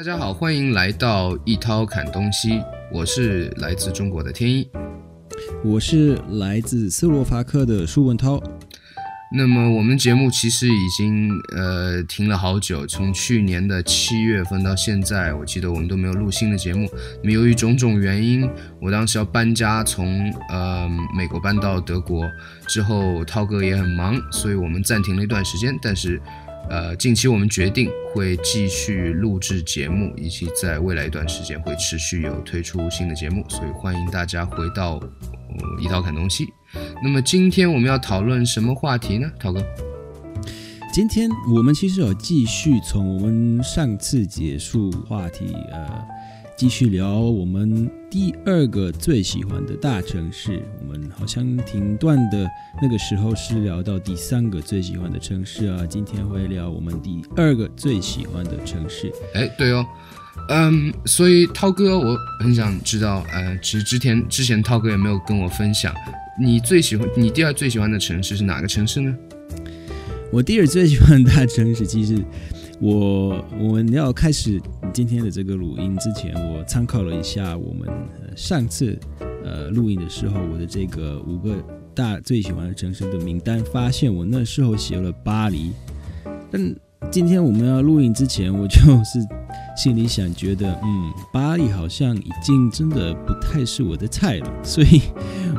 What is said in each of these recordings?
大家好，欢迎来到一涛侃东西，我是来自中国的天一，我是来自斯洛伐克的舒文涛。那么我们节目其实已经呃停了好久，从去年的七月份到现在，我记得我们都没有录新的节目。那么由于种种原因，我当时要搬家，从呃美国搬到德国之后，涛哥也很忙，所以我们暂停了一段时间。但是呃近期我们决定会继续录制节目，以及在未来一段时间会持续有推出新的节目，所以欢迎大家回到一刀砍东西。那么今天我们要讨论什么话题呢，涛哥？今天我们其实有继续从我们上次结束话题，呃，继续聊我们第二个最喜欢的大城市。我们好像停断的那个时候是聊到第三个最喜欢的城市啊，今天会聊我们第二个最喜欢的城市。哎，对哦，嗯，所以涛哥，我很想知道，呃，其实之前之前涛哥也没有跟我分享，你最喜欢你第二最喜欢的城市是哪个城市呢？我第二最喜欢的大城市，其实我我们要开始今天的这个录音之前，我参考了一下我们上次呃录音的时候我的这个五个大最喜欢的城市的名单，发现我那时候写了巴黎，但今天我们要录音之前，我就是心里想，觉得嗯，巴黎好像已经真的不太是我的菜了，所以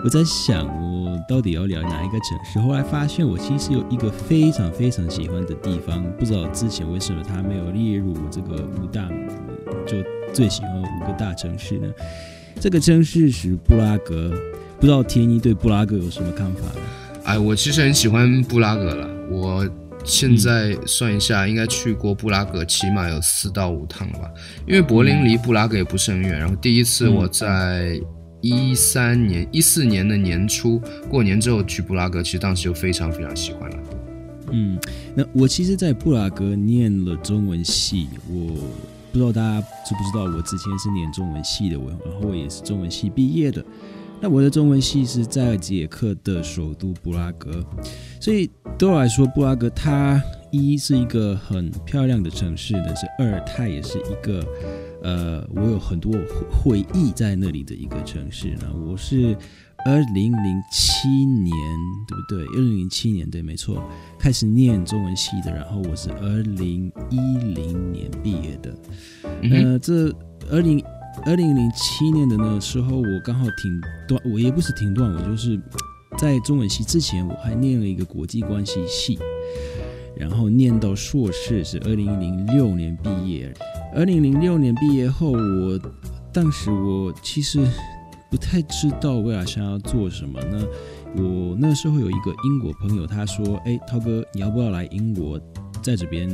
我在想，我到底要聊哪一个城市？后来发现，我其实有一个非常非常喜欢的地方，不知道之前为什么它没有列入我这个五大，就最喜欢五个大城市呢？这个城市是布拉格，不知道天一对布拉格有什么看法？哎，我其实很喜欢布拉格了，我现在算一下，应该去过布拉格起码有四到五趟吧，因为柏林离布拉格也不是很远。然后第一次我在一三年、一四年的年初过年之后去布拉格，其实当时就非常非常喜欢了。嗯，那我其实，在布拉格念了中文系，我不知道大家知不知道，我之前是念中文系的，我然后我也是中文系毕业的。那我的中文系是在捷克的首都布拉格，所以对我来说，布拉格它一是一个很漂亮的城市，但是二它也是一个呃，我有很多回忆在那里的一个城市呢。我是二零零七年，对不对？二零零七年对，没错，开始念中文系的，然后我是二零一零年毕业的，呃，这二零。二零零七年的那个时候，我刚好停断，我也不是停断，我就是在中文系之前，我还念了一个国际关系系，然后念到硕士是二零零六年毕业。二零零六年毕业后，我当时我其实不太知道未来想要做什么呢。我那时候有一个英国朋友，他说：“哎，涛哥，你要不要来英国，在这边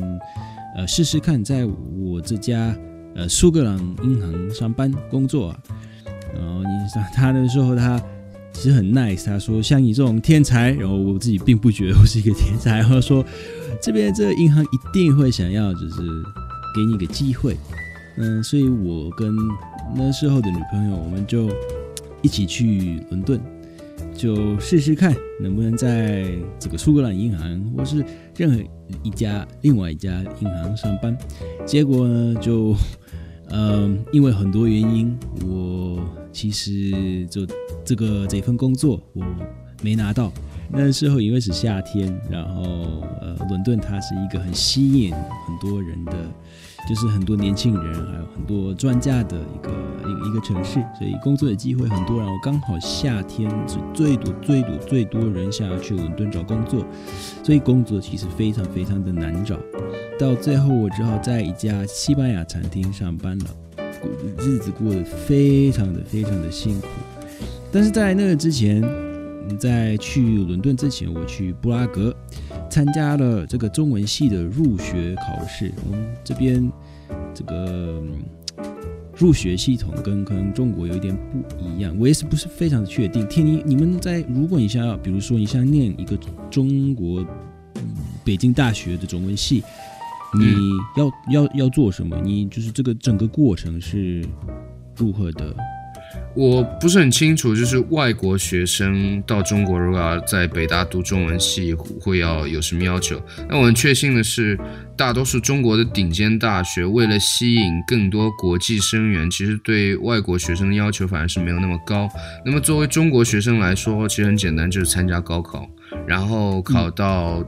呃试试看，在我这家。”呃，苏格兰银行上班工作啊，然后你想他的时候，他其实很 nice，他说像你这种天才，然后我自己并不觉得我是一个天才，他说这边这个银行一定会想要就是给你一个机会，嗯，所以我跟那时候的女朋友，我们就一起去伦敦。就试试看能不能在这个苏格兰银行或是任何一家另外一家银行上班。结果呢，就嗯，因为很多原因，我其实就这个这份工作我没拿到。那时候因为是夏天，然后呃，伦敦它是一个很吸引很多人的。就是很多年轻人，还有很多专家的一个一个一个城市，所以工作的机会很多。然后刚好夏天是最多最多最多人想要去伦敦找工作，所以工作其实非常非常的难找。到最后，我只好在一家西班牙餐厅上班了，日子过得非常的非常的辛苦。但是在那个之前，在去伦敦之前，我去布拉格。参加了这个中文系的入学考试。我们这边这个入学系统跟可能中国有一点不一样，我也是不是非常的确定。天你你们在如果你想要，比如说你想念一个中国北京大学的中文系，你要要要做什么？你就是这个整个过程是如何的？我不是很清楚，就是外国学生到中国如果要在北大读中文系，会要有什么要求？那我很确信的是，大多数中国的顶尖大学为了吸引更多国际生源，其实对外国学生的要求反而是没有那么高。那么作为中国学生来说，其实很简单，就是参加高考，然后考到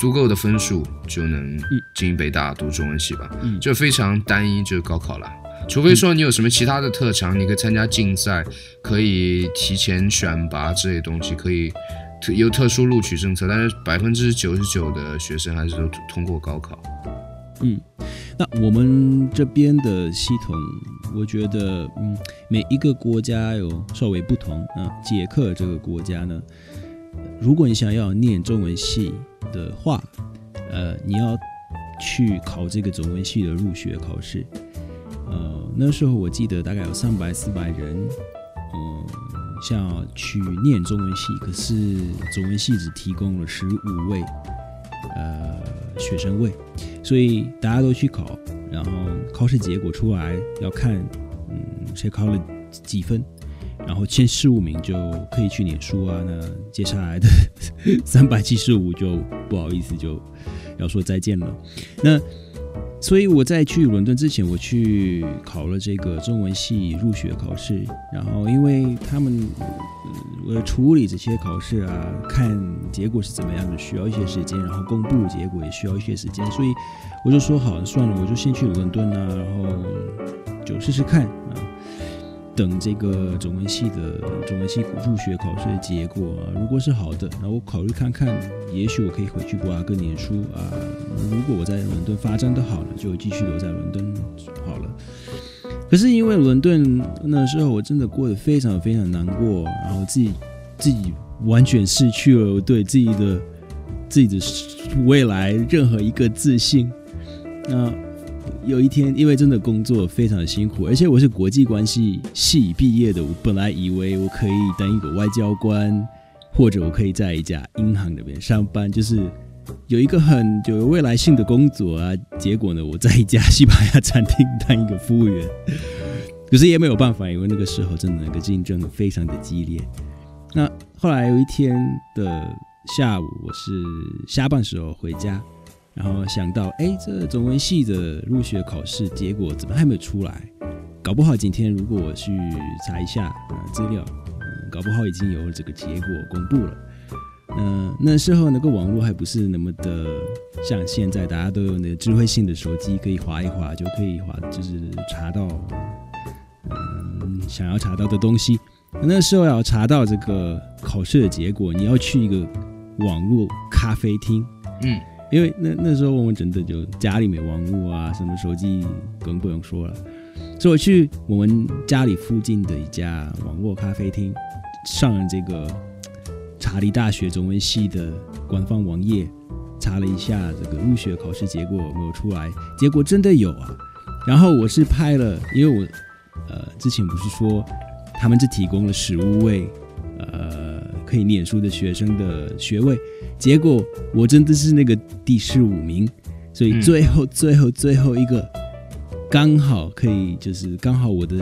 足够的分数就能进北大读中文系吧，就非常单一，就是高考了。除非说你有什么其他的特长，你可以参加竞赛，可以提前选拔这些东西，可以有特殊录取政策。但是百分之九十九的学生还是都通过高考。嗯，那我们这边的系统，我觉得，嗯，每一个国家有稍微不同。啊，捷克这个国家呢，如果你想要念中文系的话，呃，你要去考这个中文系的入学考试。呃，那时候我记得大概有三百四百人，嗯，想要去念中文系，可是中文系只提供了十五位，呃，学生位，所以大家都去考，然后考试结果出来要看，嗯，谁考了几分，然后前十五名就可以去念书啊。那接下来的 三百七十五就不好意思就要说再见了。那所以我在去伦敦之前，我去考了这个中文系入学考试。然后，因为他们为了处理这些考试啊，看结果是怎么样的，需要一些时间，然后公布结果也需要一些时间，所以我就说好，算了，我就先去伦敦啊，然后就试试看啊。等这个中文系的中文系入学考试的结果啊，如果是好的，那我考虑看看，也许我可以回去布拉格念书啊。如果我在伦敦发展的好了，就继续留在伦敦好了。可是因为伦敦那时候我真的过得非常非常难过，然后自己自己完全失去了对自己的自己的未来任何一个自信。那。有一天，因为真的工作非常的辛苦，而且我是国际关系系毕业的，我本来以为我可以当一个外交官，或者我可以在一家银行那边上班，就是有一个很有未来性的工作啊。结果呢，我在一家西班牙餐厅当一个服务员，可是也没有办法，因为那个时候真的那个竞争非常的激烈。那后来有一天的下午，我是下班时候回家。然后想到，哎，这中文系的入学考试结果怎么还没有出来？搞不好今天如果我去查一下资料，搞不好已经有这个结果公布了。嗯，那时候那个网络还不是那么的像现在，大家都有那个智慧性的手机，可以划一划就可以划，就是查到嗯想要查到的东西。那时候要查到这个考试的结果，你要去一个网络咖啡厅，嗯。因为那那时候我们真的就家里没网络啊，什么手机更不用说了，所以我去我们家里附近的一家网络咖啡厅，上了这个查理大学中文系的官方网页，查了一下这个入学考试结果有没有出来，结果真的有啊。然后我是拍了，因为我呃之前不是说他们只提供了食物位呃可以念书的学生的学位。结果我真的是那个第十五名，所以最后最后最后一个刚好可以，就是刚好我的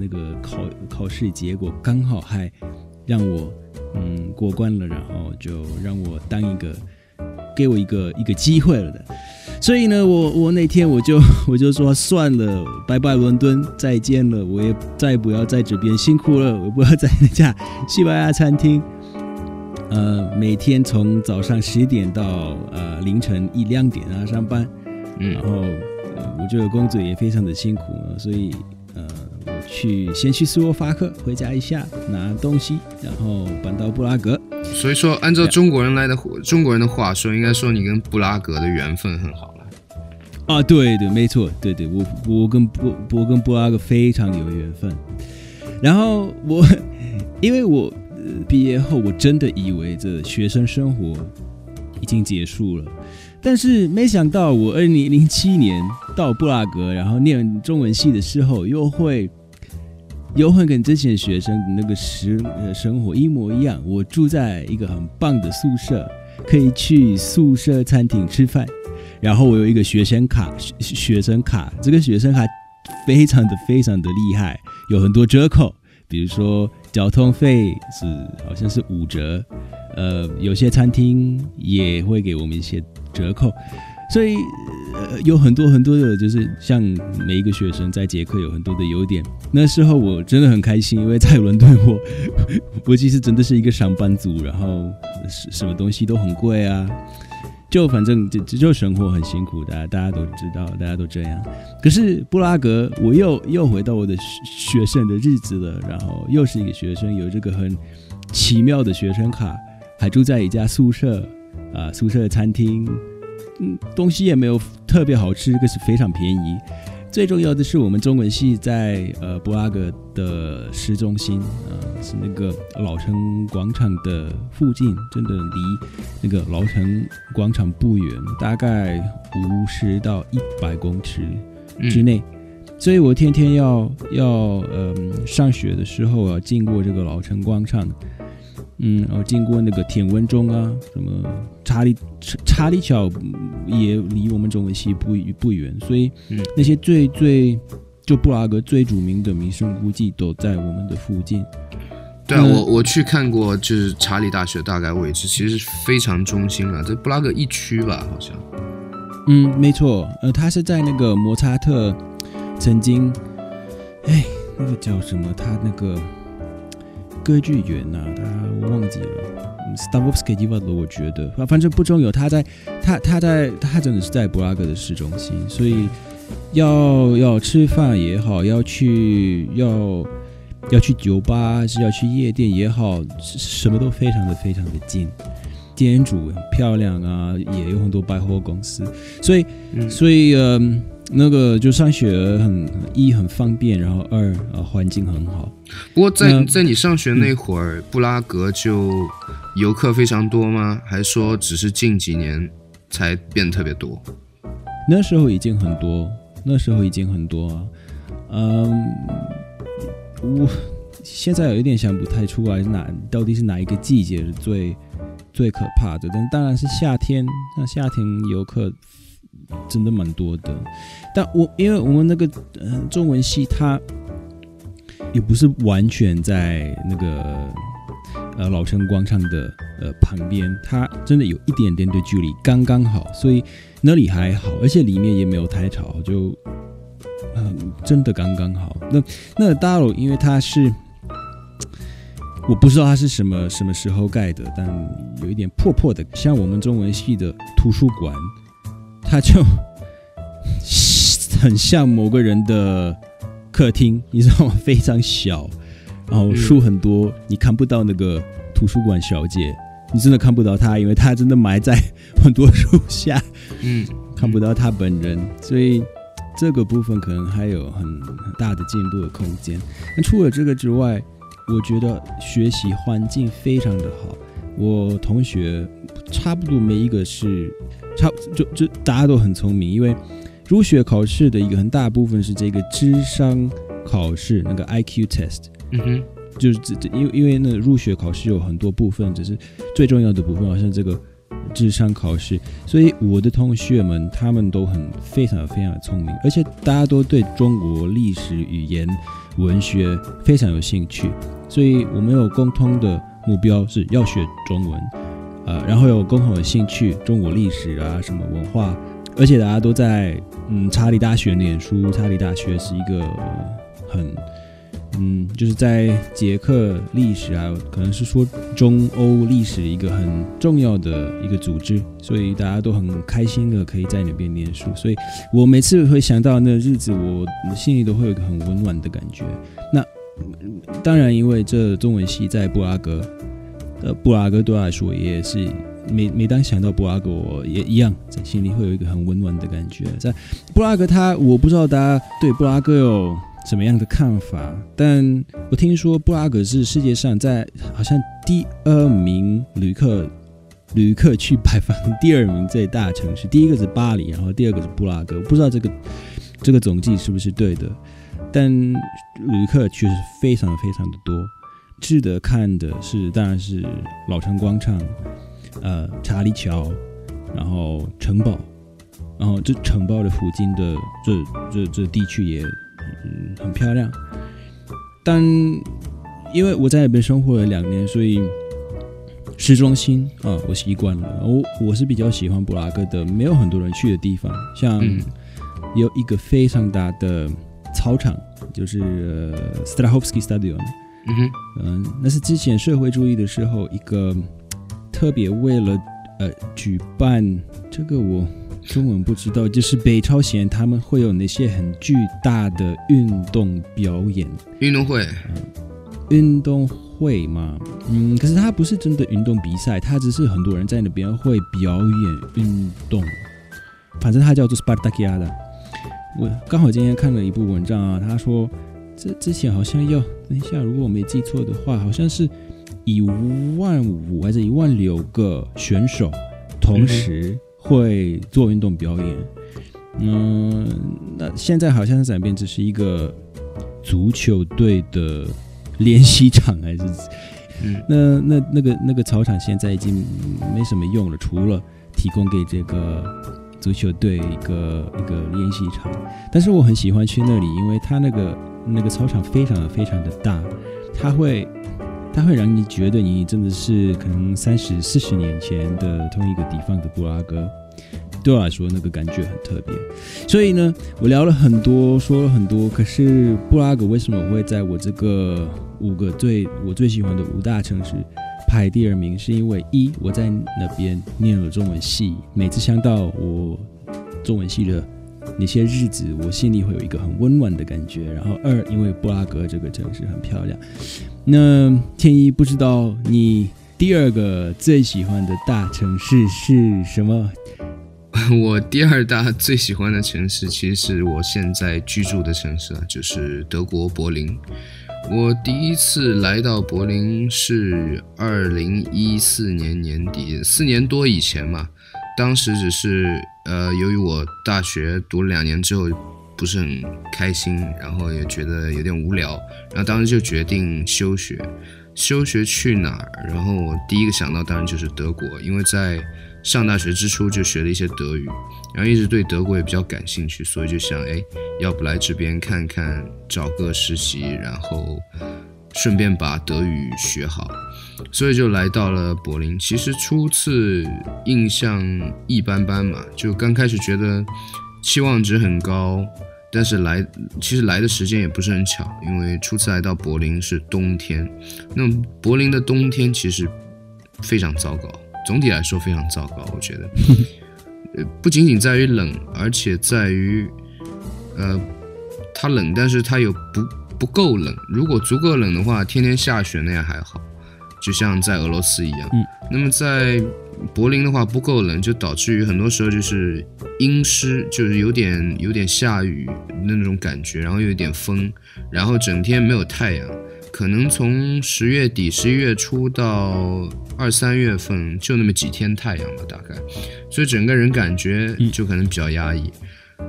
那个考考试结果刚好还让我嗯过关了，然后就让我当一个给我一个一个机会了的。所以呢，我我那天我就我就说算了，拜拜伦敦，再见了，我也再不要在这边辛苦了，我不要在那家西班牙餐厅。呃，每天从早上十点到呃凌晨一两点啊上班，嗯，然后呃我觉得工作也非常的辛苦，所以呃我去先去斯洛伐克回家一下拿东西，然后搬到布拉格。所以说，按照中国人来的中国人的话说，应该说你跟布拉格的缘分很好了。啊，对对，没错，对对，我我跟布我跟布拉格非常有缘分。然后我 因为我。毕业后，我真的以为这学生生活已经结束了，但是没想到，我二零零七年到布拉格，然后念中文系的时候，又会又会跟之前学生那个时生活一模一样。我住在一个很棒的宿舍，可以去宿舍餐厅吃饭，然后我有一个学生卡，学生卡，这个学生卡非常的非常的厉害。有很多折扣，比如说交通费是好像是五折，呃，有些餐厅也会给我们一些折扣，所以呃有很多很多的，就是像每一个学生在捷克有很多的优点。那时候我真的很开心，因为在伦敦我我其实真的是一个上班族，然后什什么东西都很贵啊。就反正就就生活很辛苦大家，大家都知道，大家都这样。可是布拉格，我又又回到我的学生的日子了，然后又是一个学生，有这个很奇妙的学生卡，还住在一家宿舍啊，宿舍餐厅，嗯，东西也没有特别好吃，可是非常便宜。最重要的是，我们中文系在呃布拉格的市中心，呃是那个老城广场的附近，真的离那个老城广场不远，大概五十到一百公尺之内。所以我天天要要嗯上学的时候要经过这个老城广场。嗯，然后经过那个田文中啊，什么查理查理桥也离我们中文系不不远，所以那些最最就布拉格最著名的名胜古迹都在我们的附近。对啊，我我去看过，就是查理大学大概位置，其实非常中心了，在布拉格一区吧，好像。嗯，没错，呃，它是在那个摩擦特曾经，哎，那个叫什么？他那个。歌剧院呐，他我忘记了 v d 我觉得反正不重要。他在他他在他真的是在布拉格的市中心，所以要要吃饭也好，要去要要去酒吧，还是要去夜店也好，什么都非常的非常的近。建筑很漂亮啊，也有很多百货公司，所以所以嗯。那个就上学很一很方便，然后二啊环境很好。不过在在你上学那会儿，布拉格就游客非常多吗？还是说只是近几年才变特别多？那时候已经很多，那时候已经很多啊。嗯，我现在有一点想不太出来哪到底是哪一个季节是最最可怕的，但当然是夏天。那夏天游客。真的蛮多的，但我因为我们那个呃中文系，它也不是完全在那个呃老城广场的呃旁边，它真的有一点点的距离，刚刚好，所以那里还好，而且里面也没有太吵，就嗯真的刚刚好。那那大楼因为它是我不知道它是什么什么时候盖的，但有一点破破的，像我们中文系的图书馆。它就 很像某个人的客厅，你知道吗？非常小，然后书很多，你看不到那个图书馆小姐，你真的看不到她，因为她真的埋在 很多书下，嗯，看不到她本人，所以这个部分可能还有很大的进步的空间。那除了这个之外，我觉得学习环境非常的好，我同学差不多每一个是。差就就大家都很聪明，因为入学考试的一个很大部分是这个智商考试，那个 I Q test。嗯哼，就是这这，因为因为那入学考试有很多部分，只是最重要的部分好像这个智商考试，所以我的同学们他们都很非常非常的聪明，而且大家都对中国历史、语言、文学非常有兴趣，所以我们有共通的目标是要学中文。呃，然后有共同的兴趣，中国历史啊，什么文化，而且大家都在嗯查理大学念书。查理大学是一个很嗯，就是在捷克历史啊，可能是说中欧历史一个很重要的一个组织，所以大家都很开心的可以在那边念书。所以我每次会想到那日子，我心里都会有一个很温暖的感觉。当然，因为这中文系在布拉格。呃，布拉格对我来说也是，每每当想到布拉格，我也一样在心里会有一个很温暖的感觉。在布拉格，他我不知道大家对布拉格有什么样的看法，但我听说布拉格是世界上在好像第二名旅客旅客去拜访第二名最大城市，第一个是巴黎，然后第二个是布拉格。不知道这个这个总计是不是对的，但旅客确实非常非常的多。值得看的是，当然是老城广场，呃，查理桥，然后城堡，然后这城堡的附近的这这这地区也很漂亮。但因为我在那边生活了两年，所以市中心啊，我习惯了。我我是比较喜欢布拉格的，没有很多人去的地方，像有一个非常大的操场，就是呃 Strahovski Stadion。嗯哼，嗯，那是之前社会主义的时候一个特别为了呃举办这个我中文不知道，就是北朝鲜他们会有那些很巨大的运动表演。运动会，运动会嘛，嗯，可是它不是真的运动比赛，它只是很多人在那边会表演运动，反正它叫做 Spartakiada。我刚好今天看了一部文章啊，他说这之前好像要等一下，如果我没记错的话，好像是一万五还是一万六个选手同时会做运动表演。嗯，那现在好像是转变，只是一个足球队的练习场，还是嗯 那那那个那个操场现在已经没什么用了，除了提供给这个足球队一个一个练习场。但是我很喜欢去那里，因为它那个那个操场非常非常的大，它会它会让你觉得你真的是可能三十四十年前的同一个地方的布拉格。对我来说，那个感觉很特别。所以呢，我聊了很多，说了很多。可是布拉格为什么会在我这个五个最我最喜欢的五大城市排第二名？是因为一我在那边念了中文系，每次想到我中文系的那些日子，我心里会有一个很温暖的感觉。然后二，因为布拉格这个城市很漂亮。那天一不知道你第二个最喜欢的大城市是什么？我第二大最喜欢的城市，其实是我现在居住的城市啊，就是德国柏林。我第一次来到柏林是二零一四年年底，四年多以前嘛。当时只是呃，由于我大学读了两年之后不是很开心，然后也觉得有点无聊，然后当时就决定休学。休学去哪儿？然后我第一个想到当然就是德国，因为在上大学之初就学了一些德语，然后一直对德国也比较感兴趣，所以就想，哎，要不来这边看看，找个实习，然后顺便把德语学好，所以就来到了柏林。其实初次印象一般般嘛，就刚开始觉得期望值很高，但是来其实来的时间也不是很巧，因为初次来到柏林是冬天，那柏林的冬天其实非常糟糕。总体来说非常糟糕，我觉得，呃，不仅仅在于冷，而且在于，呃，它冷，但是它又不不够冷。如果足够冷的话，天天下雪那样还好，就像在俄罗斯一样。嗯。那么在柏林的话不够冷，就导致于很多时候就是阴湿，就是有点有点下雨那种感觉，然后又有点风，然后整天没有太阳。可能从十月底、十一月初到二三月份，就那么几天太阳吧，大概，所以整个人感觉就可能比较压抑。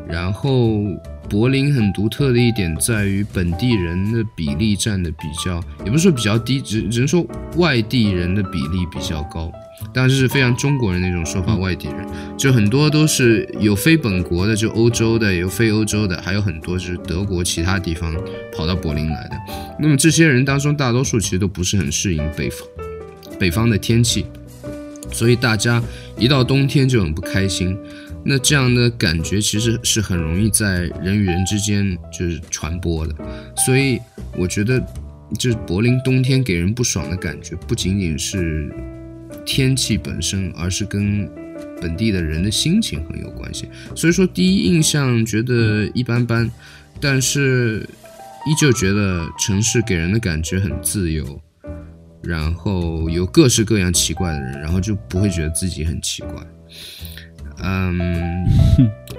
然后柏林很独特的一点在于本地人的比例占的比较，也不是说比较低，只只能说外地人的比例比较高。当然这是非常中国人的一种说法，外地人就很多都是有非本国的，就欧洲的，有非欧洲的，还有很多就是德国其他地方跑到柏林来的。那么这些人当中，大多数其实都不是很适应北方北方的天气，所以大家一到冬天就很不开心。那这样的感觉其实是很容易在人与人之间就是传播的。所以我觉得，就是柏林冬天给人不爽的感觉，不仅仅是天气本身，而是跟本地的人的心情很有关系。所以说，第一印象觉得一般般，但是依旧觉得城市给人的感觉很自由，然后有各式各样奇怪的人，然后就不会觉得自己很奇怪。嗯，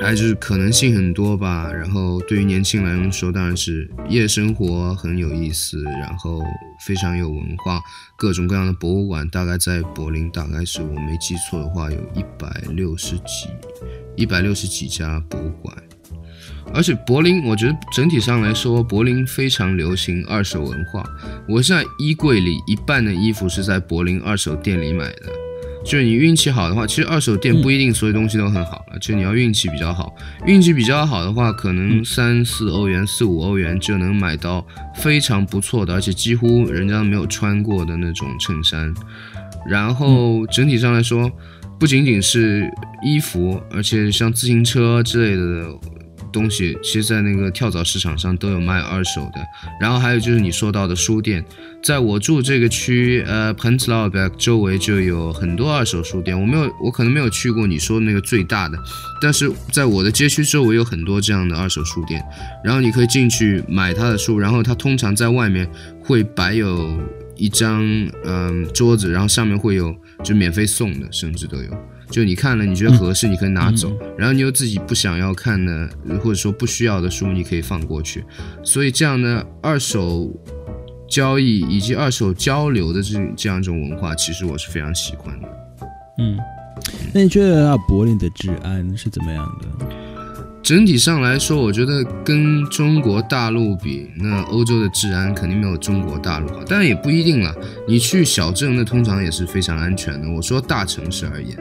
还就是可能性很多吧。然后对于年轻人来说，当然是夜生活很有意思，然后非常有文化，各种各样的博物馆。大概在柏林，大概是我没记错的话，有一百六十几、一百六十几家博物馆。而且柏林，我觉得整体上来说，柏林非常流行二手文化。我现在衣柜里一半的衣服是在柏林二手店里买的。就是你运气好的话，其实二手店不一定所有东西都很好了，就你要运气比较好。运气比较好的话，可能三四欧元、四五欧元就能买到非常不错的，而且几乎人家没有穿过的那种衬衫。然后整体上来说，不仅仅是衣服，而且像自行车之类的。东西其实，在那个跳蚤市场上都有卖二手的。然后还有就是你说到的书店，在我住这个区，呃 p e n s l a u b e r 周围就有很多二手书店。我没有，我可能没有去过你说的那个最大的，但是在我的街区周围有很多这样的二手书店。然后你可以进去买他的书，然后他通常在外面会摆有一张嗯桌子，然后上面会有就免费送的，甚至都有。就你看了，你觉得合适，你可以拿走；然后你有自己不想要看的，或者说不需要的书，你可以放过去。所以这样的二手交易以及二手交流的这这样一种文化，其实我是非常喜欢的。嗯，那你觉得柏林的治安是怎么样的？整体上来说，我觉得跟中国大陆比，那欧洲的治安肯定没有中国大陆好，但也不一定了。你去小镇，那通常也是非常安全的。我说大城市而言。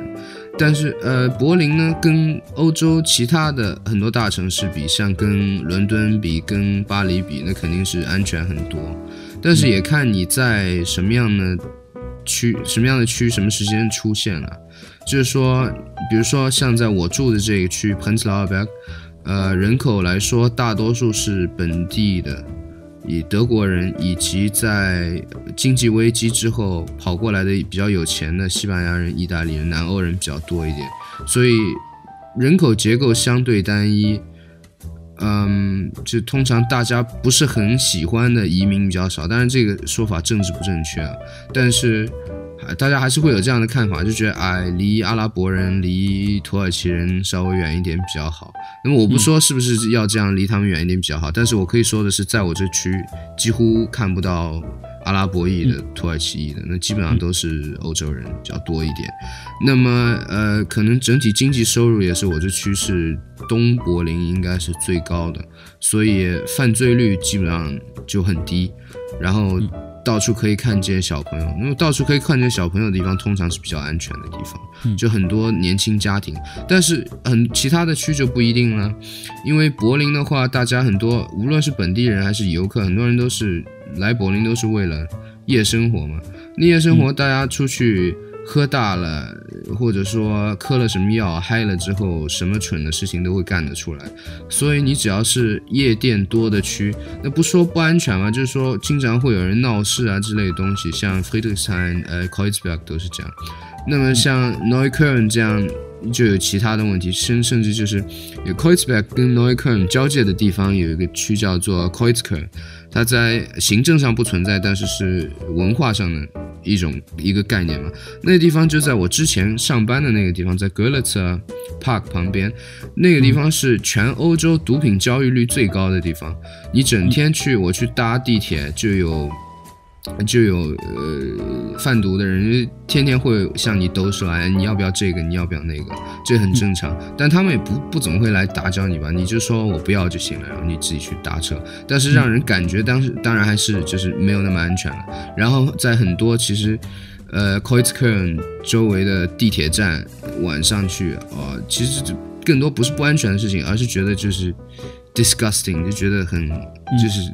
但是，呃，柏林呢，跟欧洲其他的很多大城市比，像跟伦敦比、跟巴黎比，那肯定是安全很多。但是也看你在什么样的区、什么样的区、什么时间出现了。就是说，比如说像在我住的这个区 p e n s l a u b e r g 呃，人口来说，大多数是本地的。以德国人以及在经济危机之后跑过来的比较有钱的西班牙人、意大利人、南欧人比较多一点，所以人口结构相对单一。嗯，就通常大家不是很喜欢的移民比较少，当然这个说法政治不正确，但是。大家还是会有这样的看法，就觉得哎，离阿拉伯人、离土耳其人稍微远一点比较好。那么我不说是不是要这样离他们远一点比较好，但是我可以说的是，在我这区几乎看不到阿拉伯裔的、土耳其裔的，那基本上都是欧洲人比较多一点。那么呃，可能整体经济收入也是我这区是东柏林应该是最高的，所以犯罪率基本上就很低。然后。到处可以看见小朋友，因为到处可以看见小朋友的地方，通常是比较安全的地方，就很多年轻家庭。但是很其他的区就不一定了，因为柏林的话，大家很多无论是本地人还是游客，很多人都是来柏林都是为了夜生活嘛。那夜生活大家出去。喝大了，或者说嗑了什么药嗨了之后，什么蠢的事情都会干得出来。所以你只要是夜店多的区，那不说不安全嘛，就是说经常会有人闹事啊之类的东西。像 Friedrichshain、呃 Kreuzberg 都是这样。那么像 Neukölln 这样就有其他的问题，甚甚至就是有 Kreuzberg 跟 Neukölln 交界的地方有一个区叫做 Koitzkern，它在行政上不存在，但是是文化上的。一种一个概念嘛，那个地方就在我之前上班的那个地方，在格勒特 Park 旁边，那个地方是全欧洲毒品交易率最高的地方。你整天去，我去搭地铁就有。就有呃贩毒的人，天天会向你兜售，哎，你要不要这个？你要不要那个？这很正常。但他们也不不怎么会来打搅你吧？你就说我不要就行了，然后你自己去搭车。但是让人感觉当时当然还是就是没有那么安全了。然后在很多其实，呃 k o i t k e r n 周围的地铁站晚上去啊，其实更多不是不安全的事情，而是觉得就是 disgusting，就觉得很就是。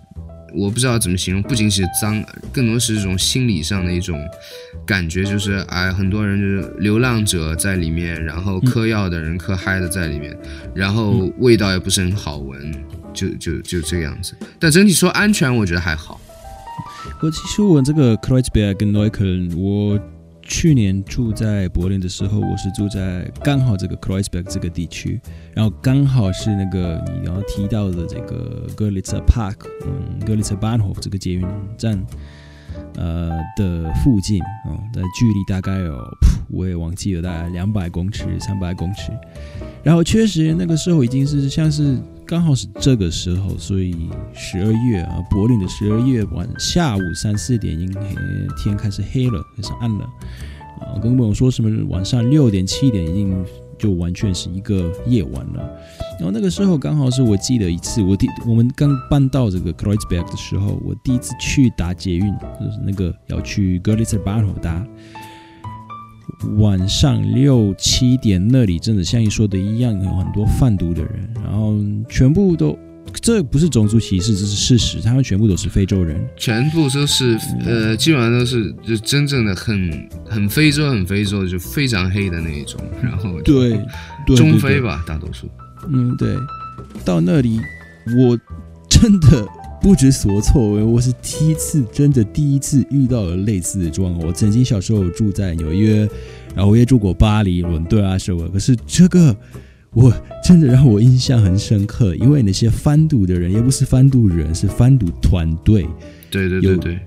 我不知道怎么形容，不仅是脏，更多是这种心理上的一种感觉，就是哎，很多人就是流浪者在里面，然后嗑药的人嗑嗨的在里面，然后味道也不是很好闻，就就就这个样子。但整体说安全，我觉得还好。我其实我这个 Kreuzberg 跟 Neukölln，我。去年住在柏林的时候，我是住在刚好这个 Kreuzberg 这个地区，然后刚好是那个你刚刚提到的这个 Görlitzer Park，嗯，Görlitzer Bahnhof 这个捷运站，呃的附近，啊，的距离大概有，我也忘记了，大概两百公尺、三百公尺，然后确实那个时候已经是像是。刚好是这个时候，所以十二月啊，柏林的十二月晚下午三四点，应天开始黑了，开始暗了啊。跟朋友说什么晚上六点七点，已经就完全是一个夜晚了。然后那个时候刚好是我记得一次，我第我们刚搬到这个 Kreuzberg 的时候，我第一次去搭捷运，就是那个要去 Görlitzer Bahnhof 搭。晚上六七点那里，真的像你说的一样，有很多贩毒的人，然后全部都，这不是种族歧视，这是事实，他们全部都是非洲人，全部都是呃，基本上都是就真正的很很非洲、很非洲，就非常黑的那一种，然后对，中非吧，大多数。嗯，对，到那里我真的。不知所措，我是第一次，真的第一次遇到了类似的状况。我曾经小时候住在纽约，然后我也住过巴黎、伦敦啊什么。可是这个，我真的让我印象很深刻，因为那些贩毒的人也不是贩毒人，是贩毒团队。对对对对。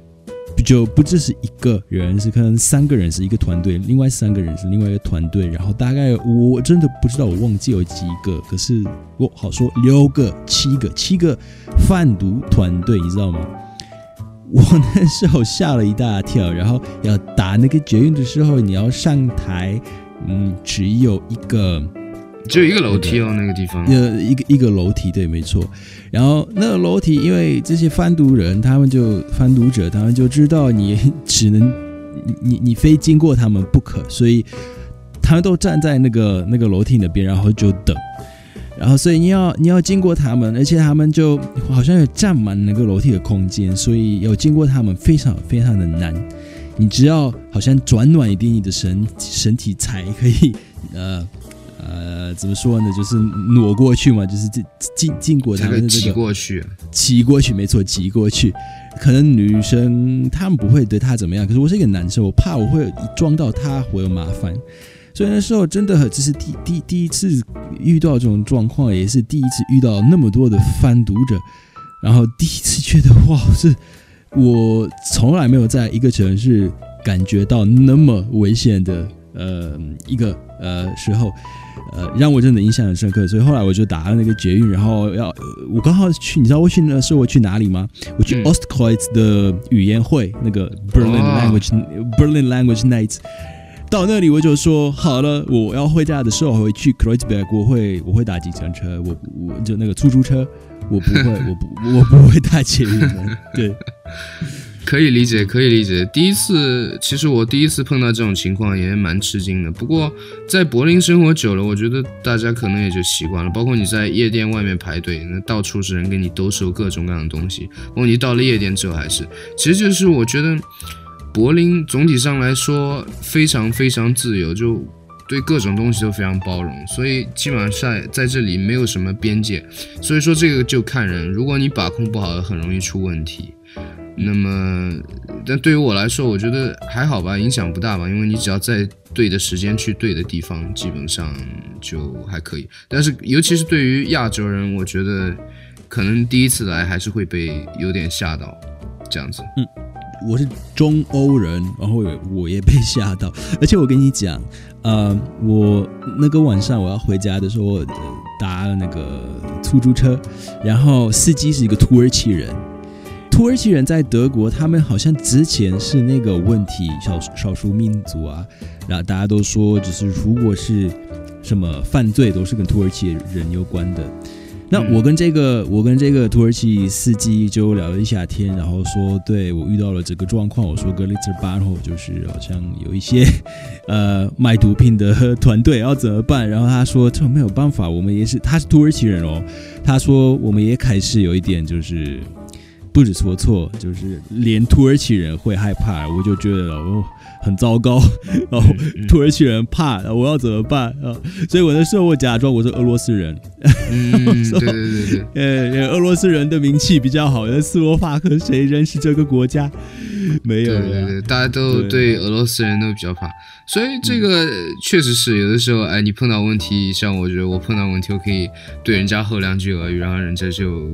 就不只是一个人，是可能三个人是一个团队，另外三个人是另外一个团队，然后大概我真的不知道，我忘记有几个，可是我好说六个、七个、七个贩毒团队，你知道吗？我那时候吓了一大跳，然后要打那个捷运的时候，你要上台，嗯，只有一个。只有一个楼梯哦，那个地方。呃，一个一个楼梯，对，没错。然后那个楼梯，因为这些贩毒人，他们就贩毒者，他们就知道你只能你你非经过他们不可，所以他们都站在那个 那个楼梯那边，然后就等。然后所以你要你要经过他们，而且他们就好像有占满那个楼梯的空间，所以要经过他们非常非常的难。你只要好像转暖一点，你的身身体才可以呃。呃，怎么说呢？就是挪过去嘛，就是进进进过他们的这个挤过去，挤过去，没错，挤过去。可能女生她们不会对他怎么样，可是我是一个男生，我怕我会撞到他会有麻烦。所以那时候真的这是第第第一次遇到这种状况，也是第一次遇到那么多的贩毒者，然后第一次觉得哇，是我从来没有在一个城市感觉到那么危险的呃一个呃时候。呃，让我真的印象很深刻，所以后来我就打了那个捷运，然后要我刚好去，你知道我去那时候我去哪里吗？我去 Ostkreuz 的语言会，那个 Berlin Language Berlin Language Night。到那里我就说好了，我要回家的时候我会去 Kreuzberg，我会我会打计程车，我我就那个出租车，我不会，我不我不会打捷运的，对。可以理解，可以理解。第一次，其实我第一次碰到这种情况也蛮吃惊的。不过在柏林生活久了，我觉得大家可能也就习惯了。包括你在夜店外面排队，那到处是人给你兜售各种各样的东西。包括你到了夜店之后，还是，其实就是我觉得柏林总体上来说非常非常自由，就对各种东西都非常包容，所以基本上在在这里没有什么边界。所以说这个就看人，如果你把控不好，很容易出问题。那么，但对于我来说，我觉得还好吧，影响不大吧，因为你只要在对的时间去对的地方，基本上就还可以。但是，尤其是对于亚洲人，我觉得可能第一次来还是会被有点吓到，这样子。嗯，我是中欧人，然后我也被吓到，而且我跟你讲，呃，我那个晚上我要回家的时候，搭那个出租车，然后司机是一个土耳其人。土耳其人在德国，他们好像之前是那个问题，少少数民族啊，然后大家都说，就是如果是什么犯罪，都是跟土耳其人有关的。那我跟这个，我跟这个土耳其司机就聊了一下天，然后说，对我遇到了这个状况，我说格里兹巴，然后就是好像有一些 呃卖毒品的团队要怎么办？然后他说这没有办法，我们也是，他是土耳其人哦，他说我们也开始有一点就是。不知所措，就是连土耳其人会害怕，我就觉得哦很糟糕。然后土耳其人怕，我要怎么办啊？所以我那时候我假装我是俄罗斯人，嗯，对对对对，呃，俄罗斯人的名气比较好，斯洛伐克谁认识这个国家？没有，对对对，大家都对俄罗斯人都比较怕，所以这个确实是有的时候，哎，你碰到问题，像我觉得我碰到问题，我可以对人家吼两句俄语，然后人家就。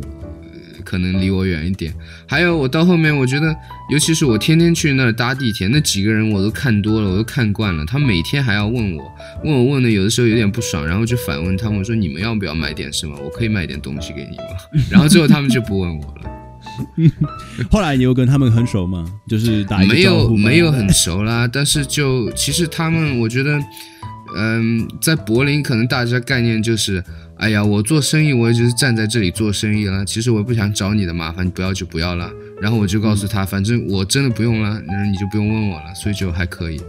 可能离我远一点。还有，我到后面，我觉得，尤其是我天天去那儿搭地铁，那几个人我都看多了，我都看惯了。他每天还要问我，问我问的，有的时候有点不爽，然后就反问他们说：“你们要不要买点什么？我可以买点东西给你吗？” 然后最后他们就不问我了。后来你又跟他们很熟吗？就是打没有没有很熟啦，但是就其实他们，我觉得，嗯，在柏林可能大家概念就是。哎呀，我做生意，我也就是站在这里做生意了。其实我不想找你的麻烦，你不要就不要了。然后我就告诉他，反正我真的不用了，那你就不用问我了，所以就还可以。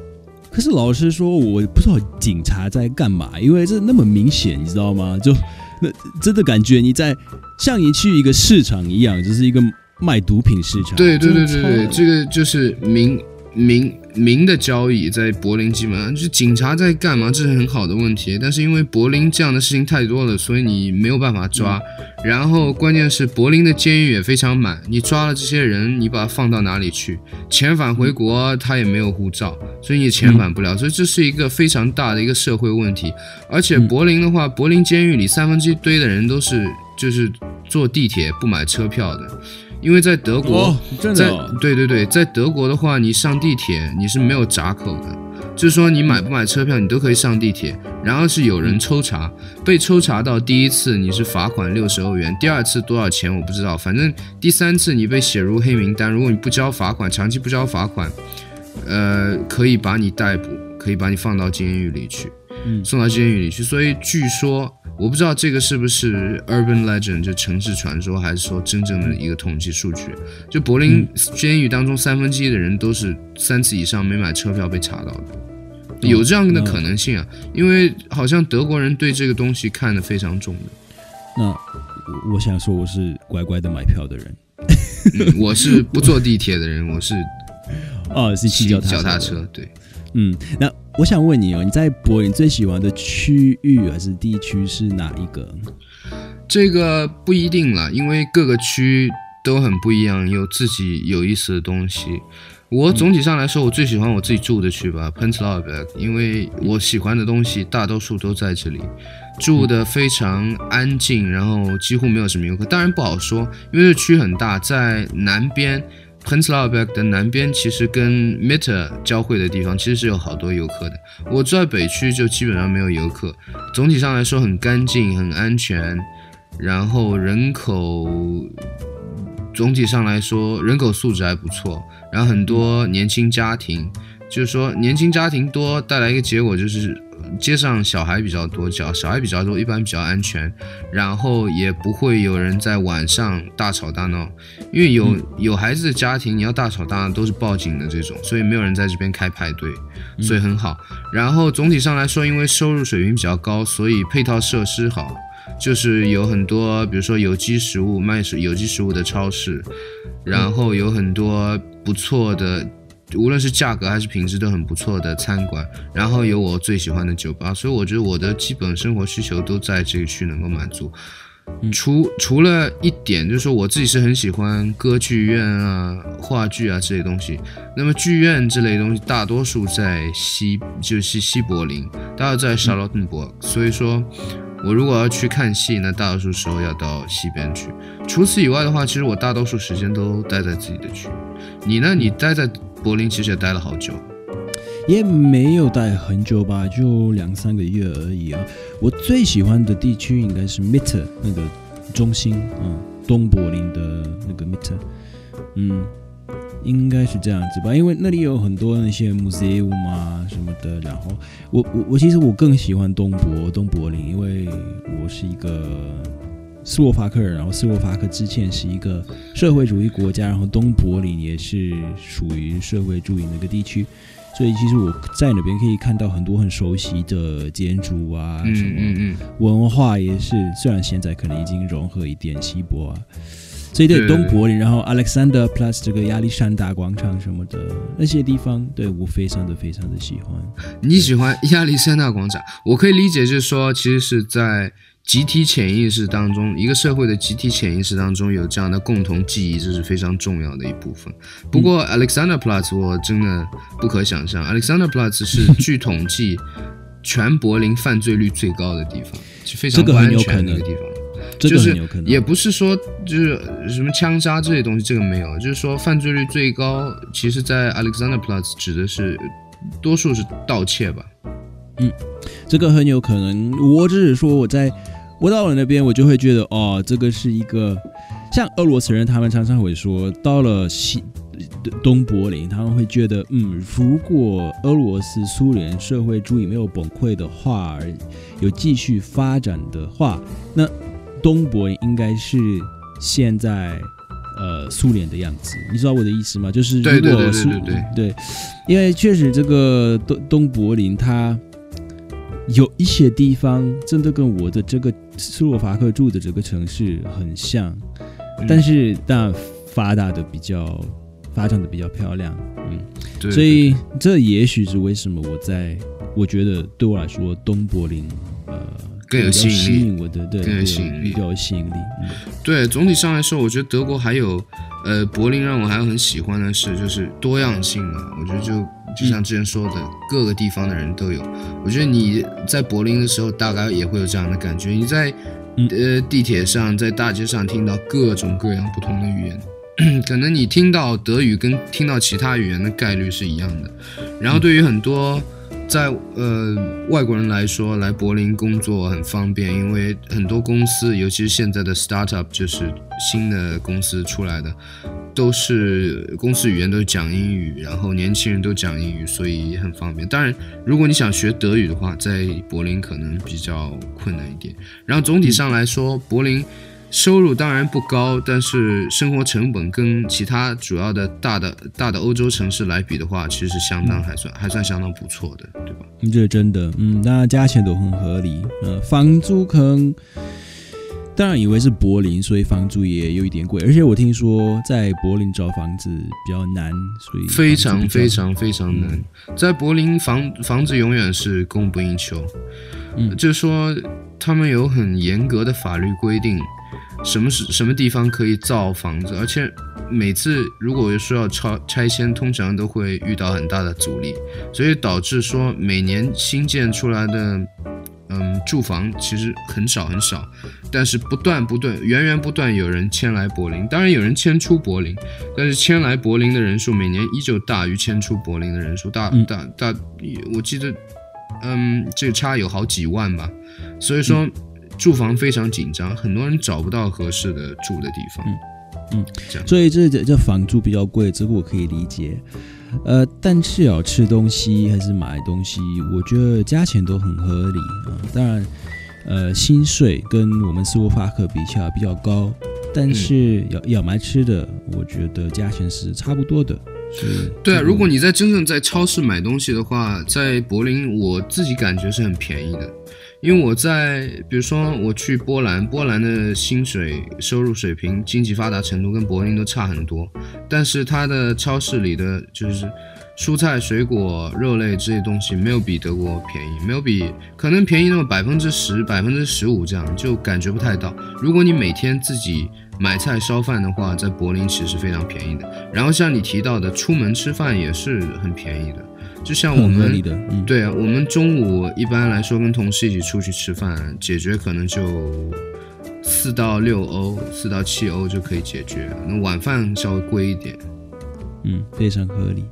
可是老实说，我不知道警察在干嘛，因为这那么明显，你知道吗？就那真的感觉你在像你去一个市场一样，就是一个卖毒品市场。对对对对对，这个就是明明明的交易，在柏林基本上就是警察在干嘛，这是很好的问题。但是因为柏林这样的事情太多了，所以你没有办法抓。然后关键是柏林的监狱也非常满，你抓了这些人，你把他放到哪里去？遣返回国他也没有护照，所以你遣返不了。所以这是一个非常大的一个社会问题。而且柏林的话，柏林监狱里三分之一堆的人都是就是坐地铁不买车票的，因为在德国。哦，真在的哦、对对对，在德国的话，你上地铁你是没有闸口的，就是说你买不买车票你都可以上地铁，然后是有人抽查，被抽查到第一次你是罚款六十欧元，第二次多少钱我不知道，反正第三次你被写入黑名单，如果你不交罚款，长期不交罚款，呃，可以把你逮捕，可以把你放到监狱里去。嗯送到监狱里去。所以据说，我不知道这个是不是 urban legend，就城市传说，还是说真正的一个统计数据。就柏林监狱当中，三分之一的人都是三次以上没买车票被查到的，有这样的可能性啊。因为好像德国人对这个东西看得非常重的。那我我想说，我是乖乖的买票的人。嗯，我是不坐地铁的人，我是 哦，是骑脚踏脚踏车。对，嗯，那我想问你哦，你在柏林最喜欢的区域还是地区是哪一个？这个不一定了，因为各个区都很不一样，有自己有意思的东西。我总体上来说，我最喜欢我自己住的区吧 p e n z l a u b e r g 因为我喜欢的东西大多数都在这里，住的非常安静，然后几乎没有什么游客。当然不好说，因为这区很大，在南边 p e n z l a u b e r g 的南边，其实跟 Mitte 交汇的地方，其实是有好多游客的。我住在北区就基本上没有游客，总体上来说很干净、很安全，然后人口总体上来说人口素质还不错，然后很多年轻家庭，就是说年轻家庭多带来一个结果就是街上小孩比较多，小小孩比较多，一般比较安全，然后也不会有人在晚上大吵大闹，因为有有孩子的家庭，你要大吵大闹都是报警的这种，所以没有人在这边开派对，所以很好。然后总体上来说，因为收入水平比较高，所以配套设施好。就是有很多，比如说有机食物卖有机食物的超市，然后有很多不错的，无论是价格还是品质都很不错的餐馆，然后有我最喜欢的酒吧，所以我觉得我的基本生活需求都在这个区能够满足。除除了一点，就是说我自己是很喜欢歌剧院啊、话剧啊这些东西。那么剧院这类东西大多数在西，就是西柏林，大多在 Charlottenburg，、所以说我如果要去看戏，那大多数时候要到西边去。除此以外的话，其实我大多数时间都待在自己的区。你呢？你待在柏林其实也待了好久。也没有待很久吧，就两三个月而已啊。我最喜欢的地区应该是 Mitte 那个中心，嗯，东柏林的那个 Mitte，嗯，应该是这样子吧，因为那里有很多那些 museum 啊什么的。然后我我我其实我更喜欢东柏东柏林，因为我是一个斯洛伐克人，然后斯洛伐克之前是一个社会主义国家，然后东柏林也是属于社会主义那个地区。所以其实我在那边可以看到很多很熟悉的建筑啊，什么嗯嗯嗯，文化也是，虽然现在可能已经融合一点西伯啊。所以对对东柏林，然后 Alexander Plus 这个亚历山大广场什么的那些地方，对我非常的非常的喜欢。你喜欢亚历山大广场，我可以理解，就是说，其实是在集体潜意识当中，一个社会的集体潜意识当中有这样的共同记忆，这是非常重要的一部分。不过，Alexanderplatz 我真的不可想象，Alexanderplatz 是据统计全柏林犯罪率最高的地方，是非常不安全的一个地方。这就是也不是说就是什么枪杀这些东西，这个没有，就是说犯罪率最高，其实在 Alexanderplatz 指的是多数是盗窃吧。嗯这个很有可能。我只是说我在我到了那边，我就会觉得哦，这个是一个像俄罗斯人，他们常常会说，到了西东柏林，他们会觉得，嗯，如果俄罗斯苏联社会主义没有崩溃的话，而有继续发展的话，那东柏林应该是现在呃苏联的样子，你知道我的意思吗？就是如果苏对对对对对，因为确实这个东东柏林它有一些地方真的跟我的这个斯洛伐克住的这个城市很像，嗯。但是但发达的比较发展的比较漂亮，嗯，对所以这也许是为什么我在我觉得对我来说东柏林呃更有吸引力。我的，对，更有对吸引力。比较有吸引力，嗯。对，总体上来说，我觉得德国还有，呃，柏林让我还很喜欢的是，就是多样性嘛。我觉得就就像之前说的，各个地方的人都有。我觉得你在柏林的时候，大概也会有这样的感觉。你在嗯呃地铁上，在大街上听到各种各样不同的语言，可能你听到德语跟听到其他语言的概率是一样的。然后对于很多在呃外国人来说，来柏林工作很方便，因为很多公司，尤其是现在的 startup，就是新的公司出来的，都是公司语言都讲英语，然后年轻人都讲英语，所以也很方便。当然，如果你想学德语的话，在柏林可能比较困难一点。然后总体上来说，柏林。收入当然不高，但是生活成本跟其他主要的大的大的欧洲城市来比的话，其实是相当还算还算相当不错的，对吧？嗯这真的，嗯，那价钱都很合理，呃，房租可能。当然以为是柏林，所以房租也有一点贵，而且我听说在柏林找房子比较难，所以非常非常非常难，在柏林房房子永远是供不应求，嗯就是说他们有很严格的法律规定，什么是什么地方可以造房子，而且每次如果说要拆拆迁，通常都会遇到很大的阻力，所以导致说每年新建出来的。嗯，住房其实很少很少，但是不断不断源源不断有人迁来柏林，当然有人迁出柏林，但是迁来柏林的人数每年依旧大于迁出柏林的人数，大嗯。大大，我记得，嗯，这个差有好几万吧，所以说住房非常紧张，很多人找不到合适的住的地方。嗯，这样。所以这这这房租比较贵，这个我可以理解。呃，但是要吃东西还是买东西，我觉得价钱都很合理啊、当然，呃，薪水跟我们斯洛伐克比起来比较高，但是要、要买吃的，我觉得价钱是差不多的。是，对啊，如果你在真正在超市买东西的话，在柏林我自己感觉是很便宜的，因为我在比如说我去波兰，波兰的薪水、收入水平、经济发达程度跟柏林都差很多，但是它的超市里的就是蔬菜、水果、肉类这些东西没有比德国便宜，没有比可能便宜那么百分之十、百分之十五这样，就感觉不太到。如果你每天自己买菜烧饭的话，在柏林其实非常便宜的。然后像你提到的，出门吃饭也是很便宜的。就像我们理的，嗯，对啊，我们中午一般来说跟同事一起出去吃饭，解决可能就四到六欧，四到七欧就可以解决。那晚饭稍微贵一点。嗯，非常合理。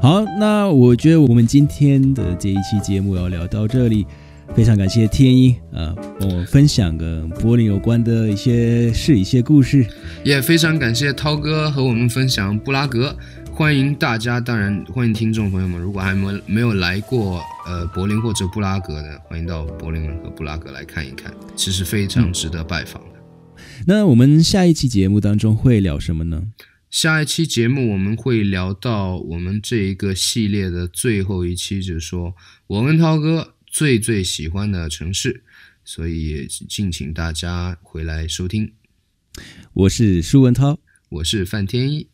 好，那我觉得我们今天的这一期节目要聊到这里，非常感谢天一啊，帮我分享跟柏林有关的一些事、一些故事。也非常感谢涛哥和我们分享布拉格，欢迎大家，当然欢迎听众朋友们，如果还没没有来过呃柏林或者布拉格的，欢迎到柏林和布拉格来看一看，其实非常值得拜访的。那我们下一期节目当中会聊什么呢？下一期节目我们会聊到我们这一个系列的最后一期，就是说我跟涛哥最最喜欢的城市，所以敬请大家回来收听。我是舒文涛。我是范天一，